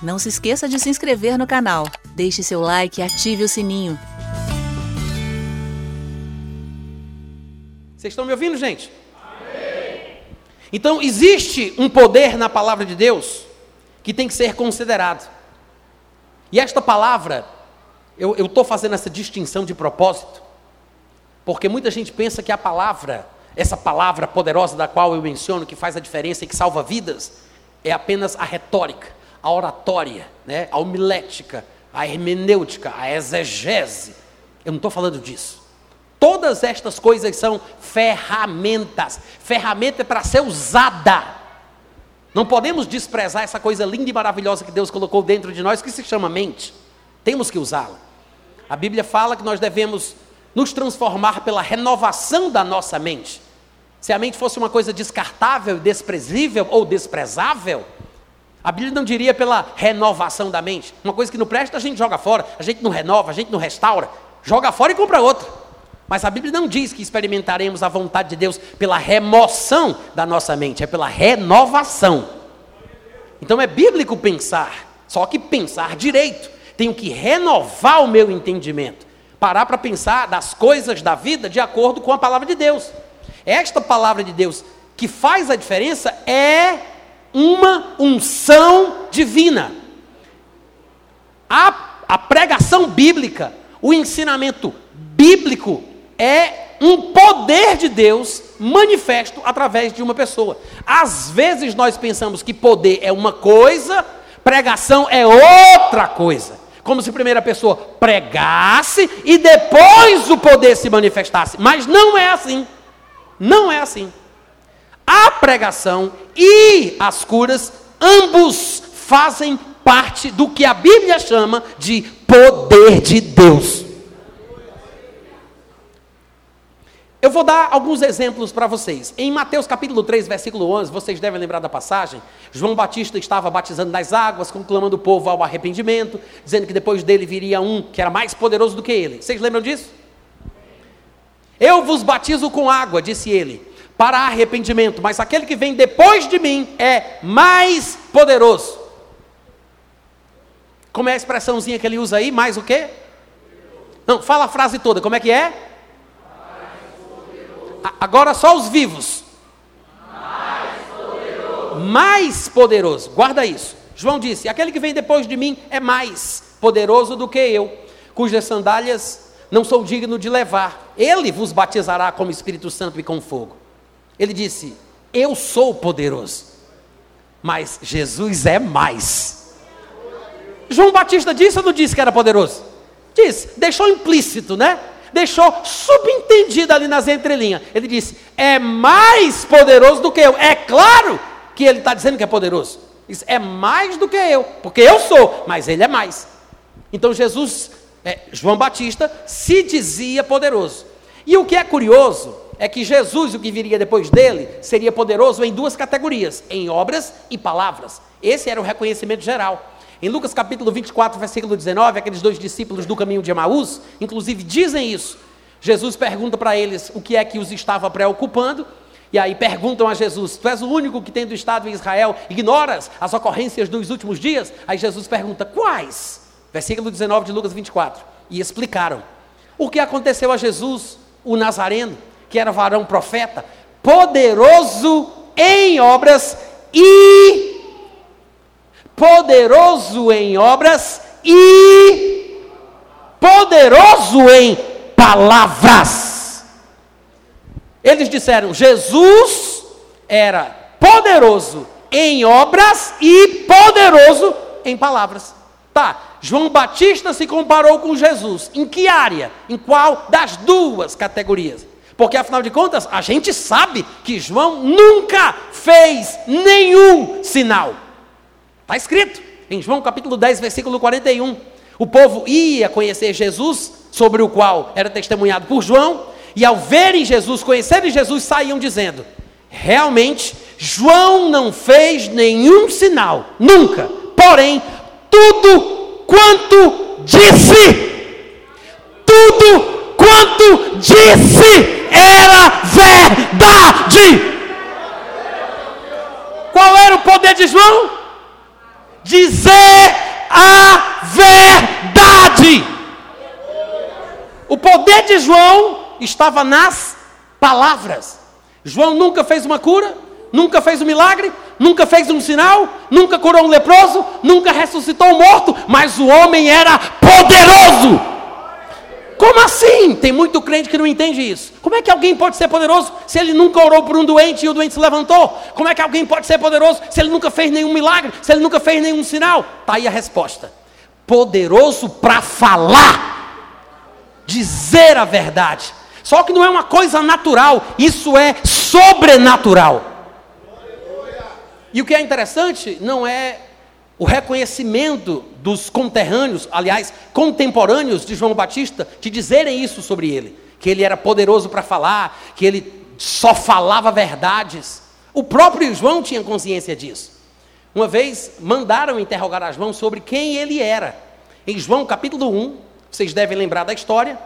Não se esqueça de se inscrever no canal, deixe seu like e ative o sininho. Vocês estão me ouvindo, gente? Então, existe um poder na palavra de Deus que tem que ser considerado. E esta palavra, eu estou fazendo essa distinção de propósito, porque muita gente pensa que a palavra, essa palavra poderosa da qual eu menciono, que faz a diferença e que salva vidas, é apenas a retórica, a oratória, né? a homilética, a hermenêutica, a exegese. Eu não estou falando disso. Todas estas coisas são ferramentas. Ferramenta é para ser usada. Não podemos desprezar essa coisa linda e maravilhosa que Deus colocou dentro de nós, que se chama mente. Temos que usá-la. A Bíblia fala que nós devemos nos transformar pela renovação da nossa mente. Se a mente fosse uma coisa descartável, desprezível ou desprezável, a Bíblia não diria pela renovação da mente. Uma coisa que não presta, a gente joga fora, a gente não renova, a gente não restaura, joga fora e compra outra. Mas a Bíblia não diz que experimentaremos a vontade de Deus pela remoção da nossa mente, é pela renovação. Então é bíblico pensar, só que pensar direito. Tenho que renovar o meu entendimento, parar para pensar das coisas da vida de acordo com a palavra de Deus. Esta palavra de Deus que faz a diferença é uma unção divina. A, a pregação bíblica, o ensinamento bíblico é um poder de Deus manifesto através de uma pessoa. Às vezes nós pensamos que poder é uma coisa, pregação é outra coisa. Como se primeira pessoa pregasse e depois o poder se manifestasse. Mas não é assim. Não é assim. A pregação e as curas, ambos fazem parte do que a Bíblia chama de poder de Deus. Eu vou dar alguns exemplos para vocês. Em Mateus capítulo 3, versículo 11, vocês devem lembrar da passagem. João Batista estava batizando nas águas, conclamando o povo ao arrependimento, dizendo que depois dele viria um que era mais poderoso do que ele. Vocês lembram disso? Eu vos batizo com água, disse ele, para arrependimento, mas aquele que vem depois de mim é mais poderoso. Como é a expressãozinha que ele usa aí? Mais o quê? Não, fala a frase toda, como é que é? Agora só os vivos. Mais poderoso. mais poderoso. Guarda isso. João disse: Aquele que vem depois de mim é mais poderoso do que eu, cujas sandálias não sou digno de levar. Ele vos batizará como Espírito Santo e com fogo. Ele disse: Eu sou poderoso, mas Jesus é mais. João Batista disse ou não disse que era poderoso? Disse, deixou implícito, né? deixou subentendido ali nas entrelinhas. Ele disse: é mais poderoso do que eu. É claro que ele está dizendo que é poderoso. Isso é mais do que eu, porque eu sou, mas ele é mais. Então Jesus, é, João Batista, se dizia poderoso. E o que é curioso é que Jesus, o que viria depois dele, seria poderoso em duas categorias: em obras e palavras. Esse era o reconhecimento geral. Em Lucas capítulo 24, versículo 19, aqueles dois discípulos do caminho de Emaús, inclusive dizem isso. Jesus pergunta para eles o que é que os estava preocupando, e aí perguntam a Jesus: Tu és o único que tendo estado em Israel, ignoras as ocorrências dos últimos dias? Aí Jesus pergunta: Quais? Versículo 19 de Lucas 24. E explicaram o que aconteceu a Jesus, o Nazareno, que era varão profeta, poderoso em obras e poderoso em obras e poderoso em palavras. Eles disseram: Jesus era poderoso em obras e poderoso em palavras. Tá, João Batista se comparou com Jesus. Em que área? Em qual das duas categorias? Porque afinal de contas, a gente sabe que João nunca fez nenhum sinal. Está escrito em João capítulo 10, versículo 41. O povo ia conhecer Jesus, sobre o qual era testemunhado por João, e ao verem Jesus, conhecerem Jesus, saíam dizendo: realmente, João não fez nenhum sinal, nunca. Porém, tudo quanto disse, tudo quanto disse era verdade. Qual era o poder de João? Dizer a verdade. O poder de João estava nas palavras. João nunca fez uma cura, nunca fez um milagre, nunca fez um sinal, nunca curou um leproso, nunca ressuscitou um morto, mas o homem era poderoso. Como assim? Tem muito crente que não entende isso. Como é que alguém pode ser poderoso se ele nunca orou por um doente e o doente se levantou? Como é que alguém pode ser poderoso se ele nunca fez nenhum milagre, se ele nunca fez nenhum sinal? Está aí a resposta. Poderoso para falar, dizer a verdade. Só que não é uma coisa natural, isso é sobrenatural. E o que é interessante não é o reconhecimento dos conterrâneos, aliás, contemporâneos de João Batista, de dizerem isso sobre ele, que ele era poderoso para falar, que ele só falava verdades. O próprio João tinha consciência disso. Uma vez mandaram interrogar a João sobre quem ele era. Em João capítulo 1, vocês devem lembrar da história,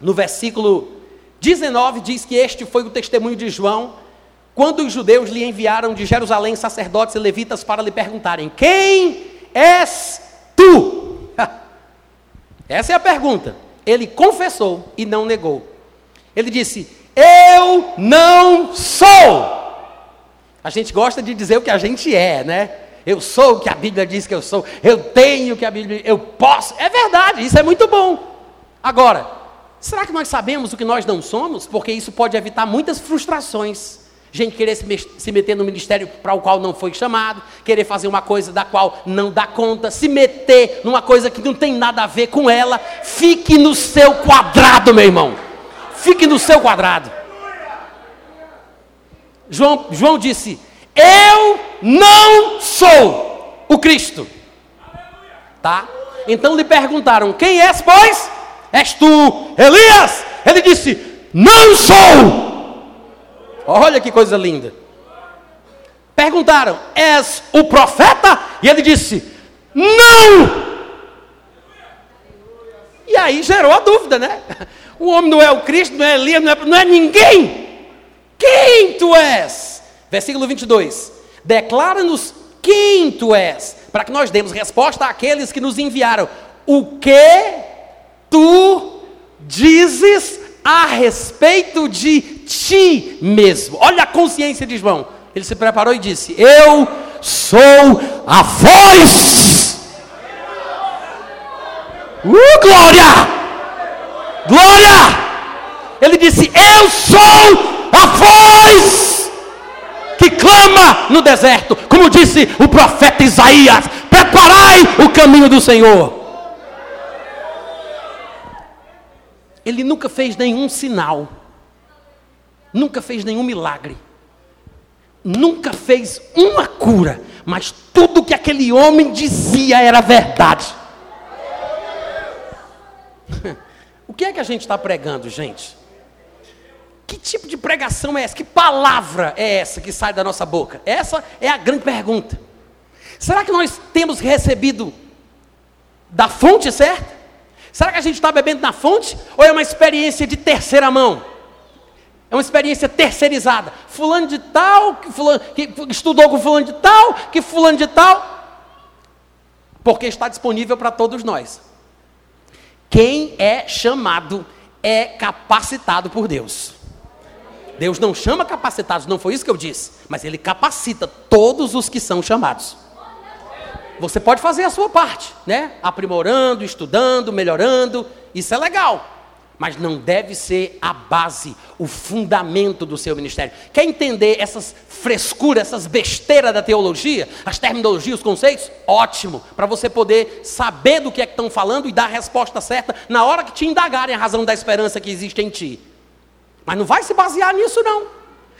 no versículo 19 diz que este foi o testemunho de João quando os judeus lhe enviaram de Jerusalém sacerdotes e levitas para lhe perguntarem: Quem és tu? Essa é a pergunta. Ele confessou e não negou. Ele disse: Eu não sou. A gente gosta de dizer o que a gente é, né? Eu sou o que a Bíblia diz que eu sou. Eu tenho o que a Bíblia eu posso. É verdade, isso é muito bom. Agora, será que nós sabemos o que nós não somos? Porque isso pode evitar muitas frustrações. Gente querer se, meter no ministério para o qual não foi chamado, querer fazer uma coisa da qual não dá conta, se meter numa coisa que não tem nada a ver com ela. Fique no seu quadrado, meu irmão. Fique no seu quadrado. João, João disse: Eu não sou o Cristo. Tá? Então lhe perguntaram: Quem és, pois? És tu, Elias? Ele disse: Não sou. Olha que coisa linda. Perguntaram: És o profeta? E ele disse: Não! E aí gerou a dúvida, né? O homem não é o Cristo, não é Elias, não é, não é ninguém. Quem tu és? Versículo 22. Declara-nos quem tu és, para que nós demos resposta àqueles que nos enviaram. O que tu dizes a respeito de ti mesmo. Olha a consciência de João. Ele se preparou e disse: Eu sou a voz. Uh, glória! Glória! Ele disse: Eu sou a voz que clama no deserto, como disse o profeta Isaías: Preparai o caminho do Senhor. Ele nunca fez nenhum sinal, nunca fez nenhum milagre, nunca fez uma cura, mas tudo que aquele homem dizia era verdade. O que é que a gente está pregando, gente? Que tipo de pregação é essa? Que palavra é essa que sai da nossa boca? Essa é a grande pergunta. Será que nós temos recebido da fonte certa? Será que a gente está bebendo na fonte? Ou é uma experiência de terceira mão? É uma experiência terceirizada. Fulano de tal, que, fulano, que estudou com fulano de tal, que fulano de tal. Porque está disponível para todos nós. Quem é chamado é capacitado por Deus. Deus não chama capacitados, não foi isso que eu disse, mas Ele capacita todos os que são chamados. Você pode fazer a sua parte, né? Aprimorando, estudando, melhorando, isso é legal. Mas não deve ser a base, o fundamento do seu ministério. Quer entender essas frescuras, essas besteiras da teologia, as terminologias, os conceitos? Ótimo, para você poder saber do que é que estão falando e dar a resposta certa na hora que te indagarem a razão da esperança que existe em ti. Mas não vai se basear nisso, não.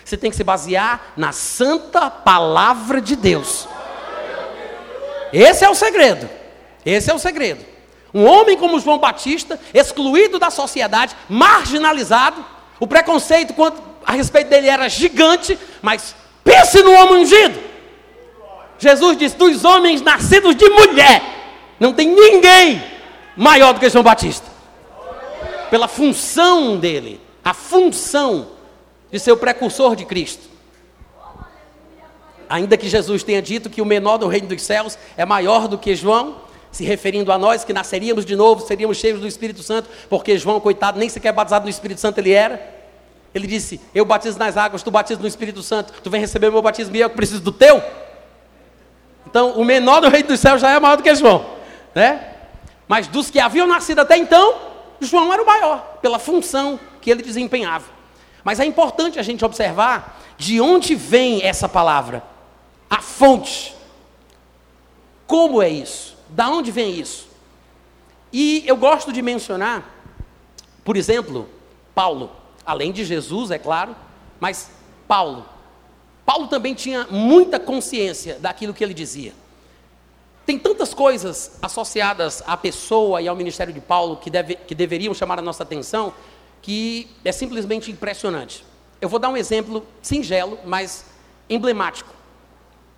Você tem que se basear na santa palavra de Deus. Esse é o segredo. Esse é o segredo. Um homem como João Batista, excluído da sociedade, marginalizado, o preconceito a respeito dele era gigante, mas pense no homem ungido. Jesus disse: dos homens nascidos de mulher, não tem ninguém maior do que João Batista. Pela função dele, a função de ser o precursor de Cristo. Ainda que Jesus tenha dito que o menor do reino dos céus é maior do que João, se referindo a nós que nasceríamos de novo, seríamos cheios do Espírito Santo, porque João, coitado, nem sequer batizado no Espírito Santo ele era. Ele disse: Eu batizo nas águas, tu batizas no Espírito Santo, tu vem receber o meu batismo e eu que preciso do teu. Então, o menor do reino dos céus já é maior do que João, né? Mas dos que haviam nascido até então, João era o maior, pela função que ele desempenhava. Mas é importante a gente observar de onde vem essa palavra, a fonte. Como é isso? Da onde vem isso? E eu gosto de mencionar, por exemplo, Paulo, além de Jesus, é claro, mas Paulo. Paulo também tinha muita consciência daquilo que ele dizia. Tem tantas coisas associadas à pessoa e ao ministério de Paulo que, deve, que deveriam chamar a nossa atenção, que é simplesmente impressionante. Eu vou dar um exemplo singelo, mas emblemático.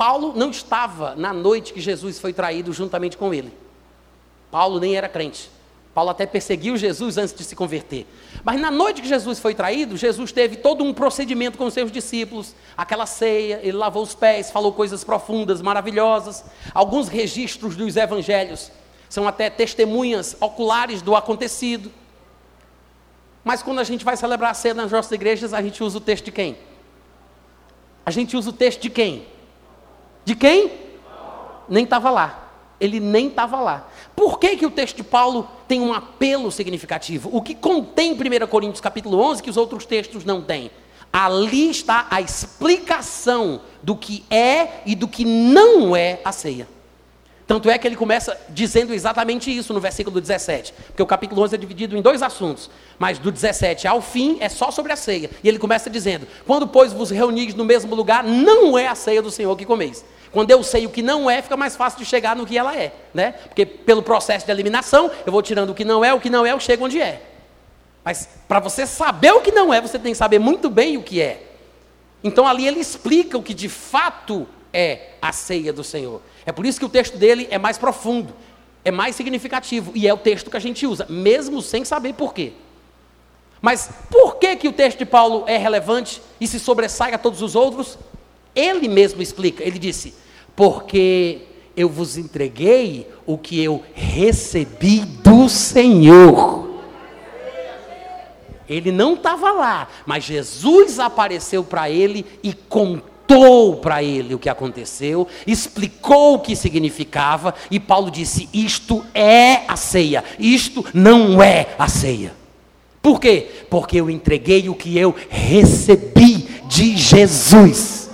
Paulo não estava na noite que Jesus foi traído juntamente com ele. Paulo nem era crente. Paulo até perseguiu Jesus antes de se converter. Mas na noite que Jesus foi traído, Jesus teve todo um procedimento com os seus discípulos, aquela ceia, ele lavou os pés, falou coisas profundas, maravilhosas. Alguns registros dos evangelhos são até testemunhas oculares do acontecido. Mas quando a gente vai celebrar a ceia nas nossas igrejas, a gente usa o texto de quem? A gente usa o texto de quem? De quem? Nem estava lá. Ele nem estava lá. Por que, que o texto de Paulo tem um apelo significativo? O que contém 1 Coríntios capítulo 11 que os outros textos não têm? Ali está a explicação do que é e do que não é a ceia. Tanto é que ele começa dizendo exatamente isso no versículo 17. Porque o capítulo 11 é dividido em dois assuntos. Mas do 17 ao fim é só sobre a ceia. E ele começa dizendo: Quando, pois, vos reunis no mesmo lugar, não é a ceia do Senhor que comeis. Quando eu sei o que não é, fica mais fácil de chegar no que ela é. Né? Porque pelo processo de eliminação, eu vou tirando o que não é, o que não é, eu chego onde é. Mas para você saber o que não é, você tem que saber muito bem o que é. Então ali ele explica o que de fato é a ceia do Senhor. É por isso que o texto dele é mais profundo, é mais significativo e é o texto que a gente usa, mesmo sem saber por quê. Mas por que, que o texto de Paulo é relevante e se sobressai a todos os outros? Ele mesmo explica, ele disse: Porque eu vos entreguei o que eu recebi do Senhor. Ele não estava lá, mas Jesus apareceu para ele e contou contou para ele o que aconteceu, explicou o que significava, e Paulo disse: Isto é a ceia, isto não é a ceia. Por quê? Porque eu entreguei o que eu recebi de Jesus.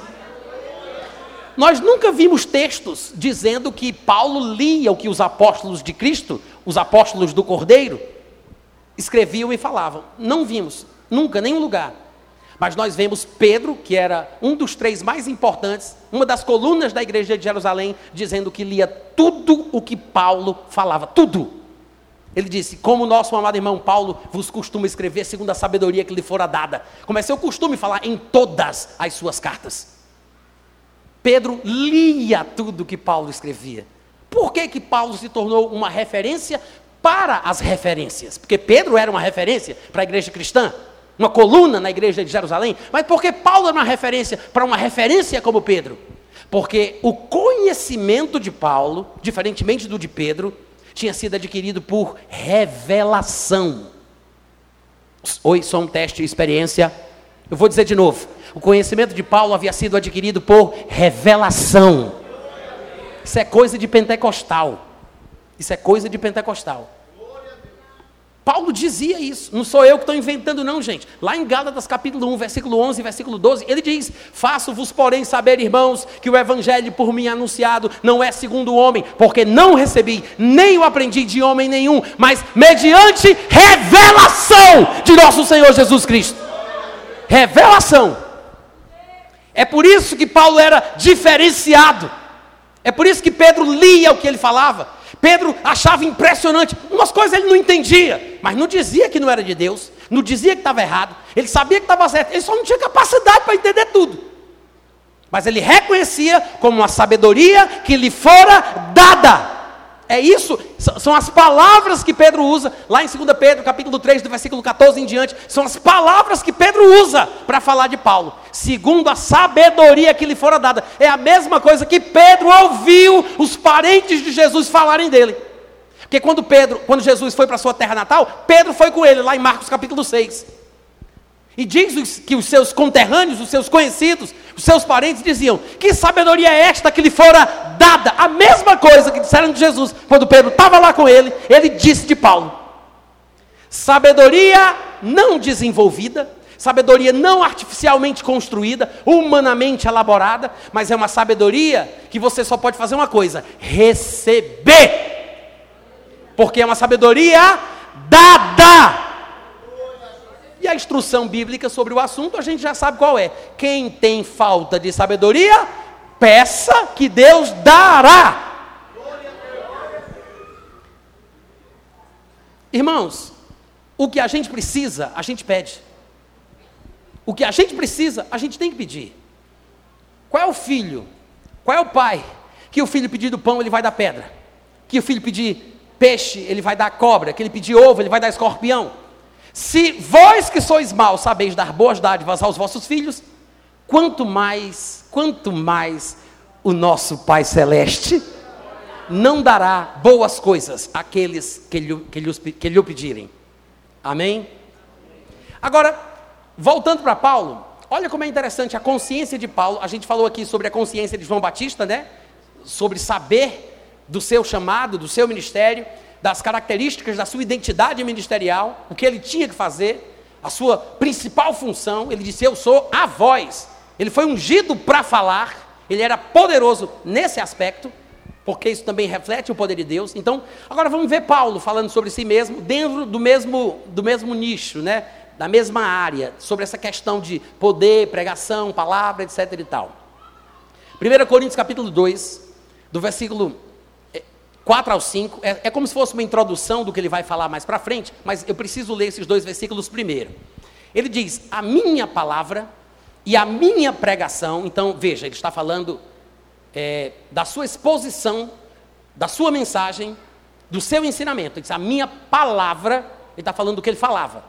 Nós nunca vimos textos dizendo que Paulo lia o que os apóstolos de Cristo, os apóstolos do Cordeiro, escreviam e falavam. Não vimos, nunca, nenhum lugar. Mas nós vemos Pedro, que era um dos três mais importantes, uma das colunas da igreja de Jerusalém, dizendo que lia tudo o que Paulo falava, tudo. Ele disse: Como nosso amado irmão Paulo vos costuma escrever segundo a sabedoria que lhe fora dada. Como é seu costume falar em todas as suas cartas. Pedro lia tudo que Paulo escrevia. Por que, que Paulo se tornou uma referência para as referências? Porque Pedro era uma referência para a igreja cristã uma coluna na igreja de Jerusalém, mas porque Paulo era uma referência para uma referência como Pedro? Porque o conhecimento de Paulo, diferentemente do de Pedro, tinha sido adquirido por revelação. Oi, só um teste experiência. Eu vou dizer de novo. O conhecimento de Paulo havia sido adquirido por revelação. Isso é coisa de pentecostal. Isso é coisa de pentecostal. Paulo dizia isso, não sou eu que estou inventando, não, gente. Lá em Gálatas capítulo 1, versículo 11 versículo 12, ele diz: Faço-vos, porém, saber, irmãos, que o evangelho por mim anunciado não é segundo o homem, porque não recebi, nem o aprendi de homem nenhum, mas mediante revelação de nosso Senhor Jesus Cristo. Revelação. É por isso que Paulo era diferenciado. É por isso que Pedro lia o que ele falava. Pedro achava impressionante. Umas coisas ele não entendia, mas não dizia que não era de Deus, não dizia que estava errado, ele sabia que estava certo, ele só não tinha capacidade para entender tudo. Mas ele reconhecia como uma sabedoria que lhe fora dada. É isso, são as palavras que Pedro usa, lá em 2 Pedro, capítulo 3, do versículo 14 em diante, são as palavras que Pedro usa para falar de Paulo, segundo a sabedoria que lhe fora dada. É a mesma coisa que Pedro ouviu os parentes de Jesus falarem dele. Porque quando Pedro, quando Jesus foi para sua terra natal, Pedro foi com ele, lá em Marcos capítulo 6. E diz que os seus conterrâneos, os seus conhecidos, os seus parentes diziam: Que sabedoria é esta que lhe fora dada? A mesma coisa que disseram de Jesus. Quando Pedro estava lá com ele, ele disse de Paulo: Sabedoria não desenvolvida, sabedoria não artificialmente construída, humanamente elaborada, mas é uma sabedoria que você só pode fazer uma coisa: receber. Porque é uma sabedoria dada. A instrução bíblica sobre o assunto a gente já sabe qual é. Quem tem falta de sabedoria, peça que Deus dará. Irmãos, o que a gente precisa, a gente pede. O que a gente precisa, a gente tem que pedir. Qual é o filho? Qual é o pai? Que o filho pedir do pão, ele vai dar pedra. Que o filho pedir peixe, ele vai dar cobra. Que ele pedir ovo, ele vai dar escorpião. Se vós que sois maus sabeis dar boas dádivas aos vossos filhos, quanto mais, quanto mais o nosso Pai Celeste não dará boas coisas àqueles que lhe, que lhe, que lhe pedirem. Amém? Agora, voltando para Paulo, olha como é interessante a consciência de Paulo. A gente falou aqui sobre a consciência de João Batista, né? Sobre saber do seu chamado, do seu ministério das características da sua identidade ministerial, o que ele tinha que fazer, a sua principal função. Ele disse: Eu sou a voz. Ele foi ungido para falar, ele era poderoso nesse aspecto, porque isso também reflete o poder de Deus. Então, agora vamos ver Paulo falando sobre si mesmo, dentro do mesmo, do mesmo nicho, né? da mesma área, sobre essa questão de poder, pregação, palavra, etc. e tal. 1 Coríntios capítulo 2, do versículo 4 ao 5, é, é como se fosse uma introdução do que ele vai falar mais para frente, mas eu preciso ler esses dois versículos primeiro. Ele diz: A minha palavra e a minha pregação, então veja, ele está falando é, da sua exposição, da sua mensagem, do seu ensinamento. Ele diz: A minha palavra, ele está falando do que ele falava,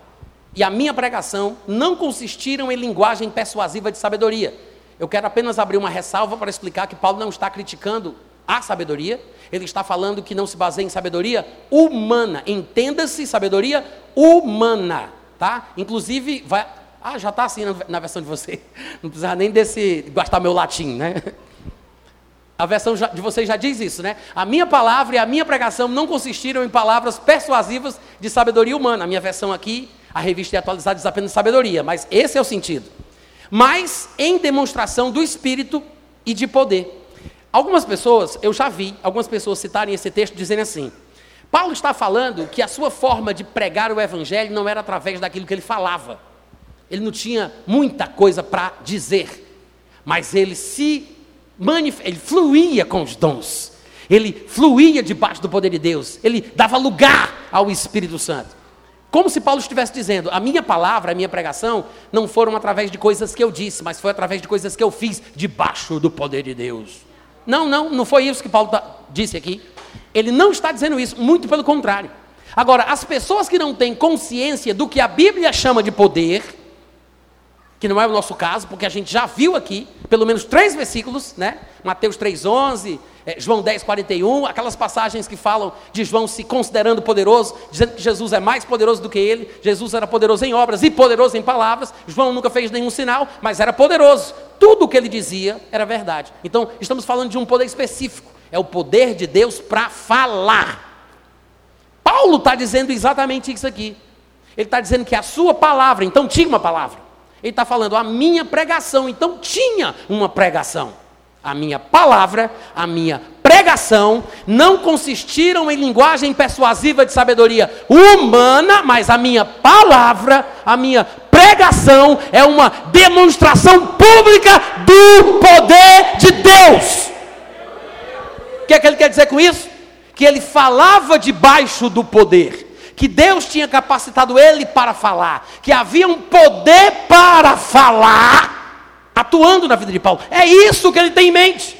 e a minha pregação não consistiram em linguagem persuasiva de sabedoria. Eu quero apenas abrir uma ressalva para explicar que Paulo não está criticando a sabedoria, ele está falando que não se baseia em sabedoria humana. Entenda-se sabedoria humana, tá? Inclusive, vai. Ah, já está assim na, versão de você. Não precisa nem desse gastar meu latim, né? A versão de vocês já diz isso, né? A minha palavra e a minha pregação não consistiram em palavras persuasivas de sabedoria humana. A minha versão aqui, a revista é atualizada diz apenas sabedoria, mas esse é o sentido. Mas em demonstração do espírito e de poder Algumas pessoas, eu já vi algumas pessoas citarem esse texto dizendo assim: Paulo está falando que a sua forma de pregar o evangelho não era através daquilo que ele falava. Ele não tinha muita coisa para dizer, mas ele se ele fluía com os dons. Ele fluía debaixo do poder de Deus. Ele dava lugar ao Espírito Santo. Como se Paulo estivesse dizendo: a minha palavra, a minha pregação, não foram através de coisas que eu disse, mas foi através de coisas que eu fiz debaixo do poder de Deus. Não, não, não foi isso que Paulo tá, disse aqui. Ele não está dizendo isso, muito pelo contrário. Agora, as pessoas que não têm consciência do que a Bíblia chama de poder, que não é o nosso caso, porque a gente já viu aqui, pelo menos três versículos, né? Mateus 3,11, é, João 10, 41, aquelas passagens que falam de João se considerando poderoso, dizendo que Jesus é mais poderoso do que ele, Jesus era poderoso em obras e poderoso em palavras, João nunca fez nenhum sinal, mas era poderoso. Tudo o que ele dizia era verdade. Então, estamos falando de um poder específico, é o poder de Deus para falar. Paulo está dizendo exatamente isso aqui. Ele está dizendo que a sua palavra, então tinha uma palavra. Ele está falando a minha pregação, então tinha uma pregação. A minha palavra, a minha pregação não consistiram em linguagem persuasiva de sabedoria humana, mas a minha palavra, a minha pregação é uma demonstração pública do poder de Deus. O que é que ele quer dizer com isso? Que ele falava debaixo do poder, que Deus tinha capacitado ele para falar, que havia um poder para falar atuando na vida de Paulo. É isso que ele tem em mente.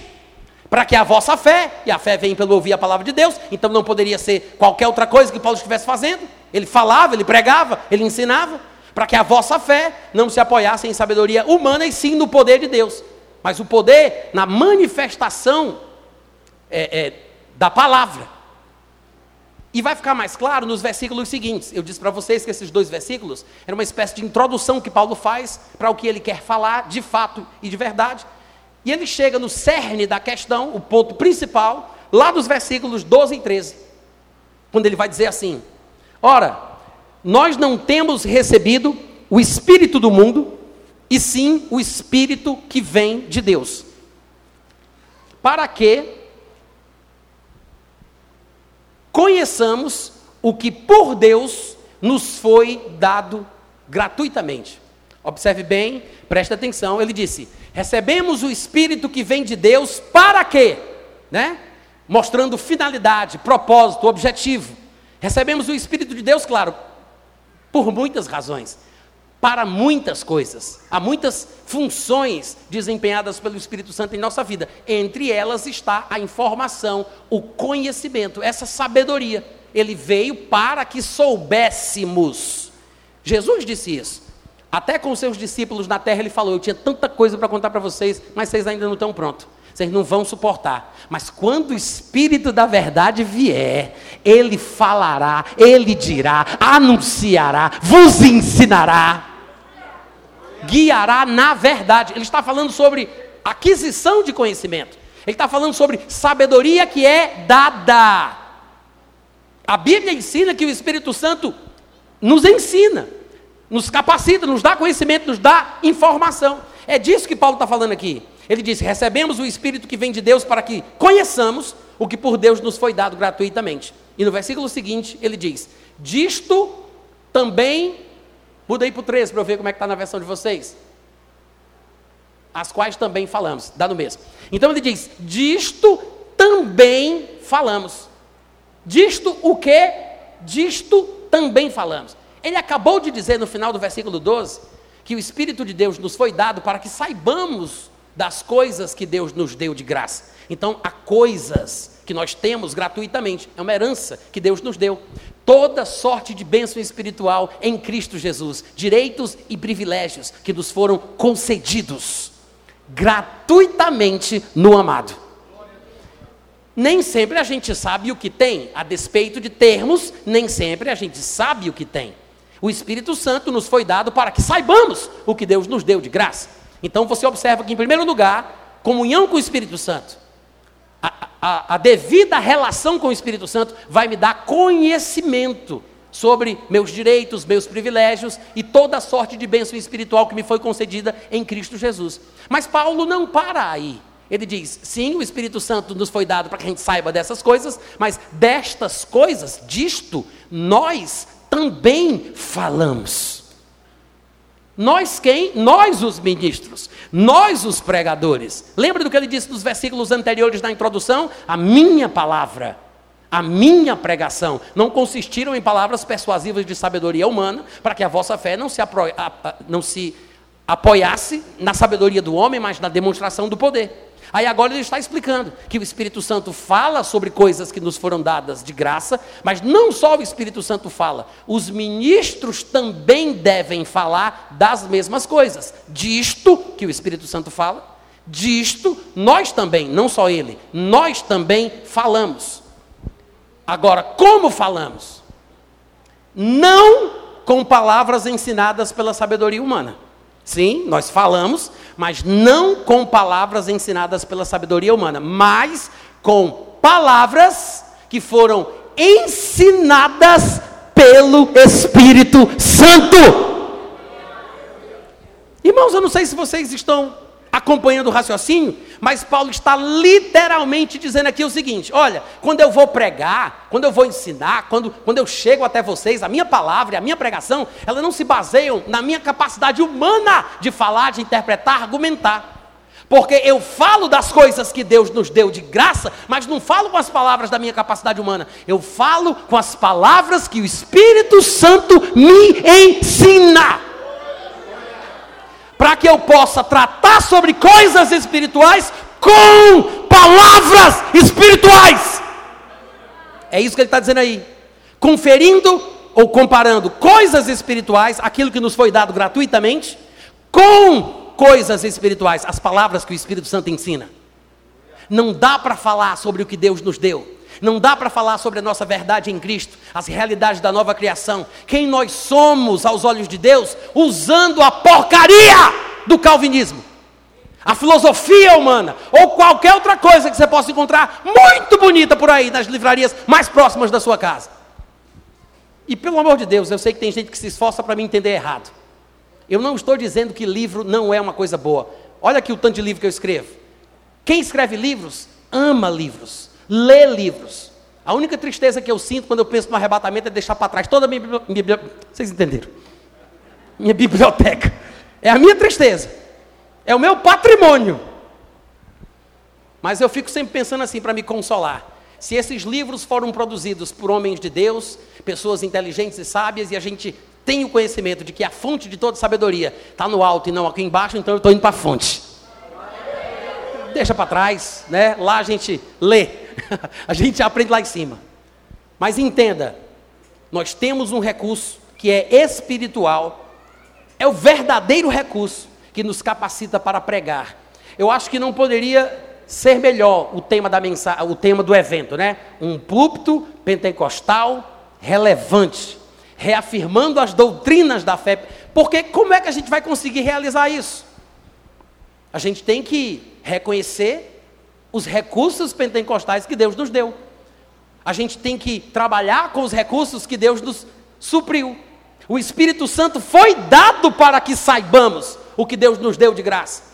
Para que a vossa fé, e a fé vem pelo ouvir a palavra de Deus, então não poderia ser qualquer outra coisa que Paulo estivesse fazendo. Ele falava, ele pregava, ele ensinava, para que a vossa fé não se apoiasse em sabedoria humana e sim no poder de Deus. Mas o poder na manifestação é, é, da palavra. E vai ficar mais claro nos versículos seguintes. Eu disse para vocês que esses dois versículos eram uma espécie de introdução que Paulo faz para o que ele quer falar de fato e de verdade. E ele chega no cerne da questão, o ponto principal, lá dos versículos 12 e 13, quando ele vai dizer assim: Ora, nós não temos recebido o Espírito do mundo, e sim o Espírito que vem de Deus. Para que conheçamos o que por Deus nos foi dado gratuitamente. Observe bem, preste atenção, ele disse: recebemos o Espírito que vem de Deus para quê? Né? Mostrando finalidade, propósito, objetivo. Recebemos o Espírito de Deus, claro, por muitas razões, para muitas coisas. Há muitas funções desempenhadas pelo Espírito Santo em nossa vida. Entre elas está a informação, o conhecimento, essa sabedoria. Ele veio para que soubéssemos. Jesus disse isso. Até com seus discípulos na terra ele falou: Eu tinha tanta coisa para contar para vocês, mas vocês ainda não estão prontos. Vocês não vão suportar. Mas quando o Espírito da Verdade vier, ele falará, ele dirá, anunciará, vos ensinará, guiará na verdade. Ele está falando sobre aquisição de conhecimento. Ele está falando sobre sabedoria que é dada. A Bíblia ensina que o Espírito Santo nos ensina nos capacita, nos dá conhecimento, nos dá informação. É disso que Paulo está falando aqui. Ele diz: recebemos o Espírito que vem de Deus para que conheçamos o que por Deus nos foi dado gratuitamente. E no versículo seguinte ele diz: disto também. Muda aí para o 13 para eu ver como é que está na versão de vocês. As quais também falamos, dá no mesmo. Então ele diz: disto também falamos. Disto o que? Disto também falamos. Ele acabou de dizer no final do versículo 12 que o Espírito de Deus nos foi dado para que saibamos das coisas que Deus nos deu de graça. Então, há coisas que nós temos gratuitamente, é uma herança que Deus nos deu. Toda sorte de bênção espiritual em Cristo Jesus, direitos e privilégios que nos foram concedidos gratuitamente no amado. Nem sempre a gente sabe o que tem, a despeito de termos, nem sempre a gente sabe o que tem. O Espírito Santo nos foi dado para que saibamos o que Deus nos deu de graça. Então você observa que, em primeiro lugar, comunhão com o Espírito Santo. A, a, a devida relação com o Espírito Santo vai me dar conhecimento sobre meus direitos, meus privilégios e toda a sorte de bênção espiritual que me foi concedida em Cristo Jesus. Mas Paulo não para aí. Ele diz: sim, o Espírito Santo nos foi dado para que a gente saiba dessas coisas, mas destas coisas, disto, nós também falamos. Nós quem? Nós os ministros, nós os pregadores. Lembra do que ele disse nos versículos anteriores na introdução? A minha palavra, a minha pregação não consistiram em palavras persuasivas de sabedoria humana, para que a vossa fé não se, não se apoiasse na sabedoria do homem, mas na demonstração do poder. Aí agora ele está explicando que o Espírito Santo fala sobre coisas que nos foram dadas de graça, mas não só o Espírito Santo fala, os ministros também devem falar das mesmas coisas. Disto que o Espírito Santo fala, disto nós também, não só ele, nós também falamos. Agora, como falamos? Não com palavras ensinadas pela sabedoria humana. Sim, nós falamos, mas não com palavras ensinadas pela sabedoria humana, mas com palavras que foram ensinadas pelo Espírito Santo. Irmãos, eu não sei se vocês estão acompanhando o raciocínio, mas Paulo está literalmente dizendo aqui o seguinte: olha, quando eu vou pregar, quando eu vou ensinar, quando, quando eu chego até vocês, a minha palavra, a minha pregação, elas não se baseiam na minha capacidade humana de falar, de interpretar, argumentar. Porque eu falo das coisas que Deus nos deu de graça, mas não falo com as palavras da minha capacidade humana. Eu falo com as palavras que o Espírito Santo me ensina para que eu possa tratar sobre coisas espirituais com palavras espirituais. É isso que ele está dizendo aí. Conferindo ou comparando coisas espirituais, aquilo que nos foi dado gratuitamente, com coisas espirituais, as palavras que o Espírito Santo ensina. Não dá para falar sobre o que Deus nos deu Não dá para falar sobre a nossa verdade em Cristo, as realidades da nova criação, quem nós somos aos olhos de Deus, usando a porcaria do calvinismo. A filosofia humana, ou qualquer outra coisa que você possa encontrar muito bonita por aí nas livrarias mais próximas da sua casa. E pelo amor de Deus, eu sei que tem gente que se esforça para me entender errado. Eu não estou dizendo que livro não é uma coisa boa. Olha aqui o tanto de livro que eu escrevo. Quem escreve livros, ama livros, lê livros. A única tristeza que eu sinto quando eu penso no arrebatamento é deixar para trás toda a minha biblioteca. Vocês entenderam? Minha biblioteca. É a minha tristeza. É o meu patrimônio. Mas eu fico sempre pensando assim para me consolar. Se esses livros foram produzidos por homens de Deus, pessoas inteligentes e sábias, e a gente tem o conhecimento de que a fonte de toda sabedoria está no alto e não aqui embaixo, então eu estou indo para a fonte. Deixa para trás, né? Lá a gente lê, a gente aprende lá em cima. Mas entenda, nós temos um recurso que é espiritual, é o verdadeiro recurso que nos capacita para pregar. Eu acho que não poderia ser melhor o tema da mensagem, o tema do evento, né? Um púlpito pentecostal relevante, reafirmando as doutrinas da fé. Porque como é que a gente vai conseguir realizar isso? A gente tem que reconhecer os recursos pentecostais que Deus nos deu. A gente tem que trabalhar com os recursos que Deus nos supriu. O Espírito Santo foi dado para que saibamos o que Deus nos deu de graça.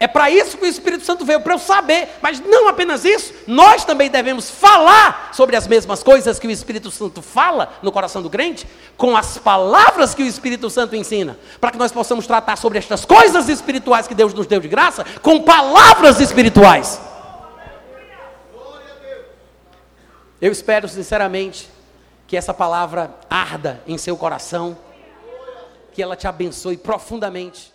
É para isso que o Espírito Santo veio, para eu saber. Mas não apenas isso, nós também devemos falar sobre as mesmas coisas que o Espírito Santo fala no coração do crente, com as palavras que o Espírito Santo ensina, para que nós possamos tratar sobre estas coisas espirituais que Deus nos deu de graça, com palavras espirituais. Eu espero sinceramente que essa palavra arda em seu coração, que ela te abençoe profundamente.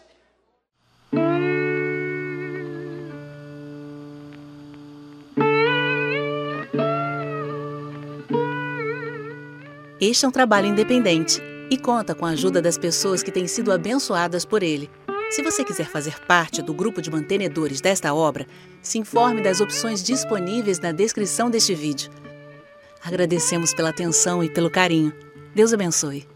Este é um trabalho independente e conta com a ajuda das pessoas que têm sido abençoadas por ele. Se você quiser fazer parte do grupo de mantenedores desta obra, se informe das opções disponíveis na descrição deste vídeo. Agradecemos pela atenção e pelo carinho. Deus abençoe.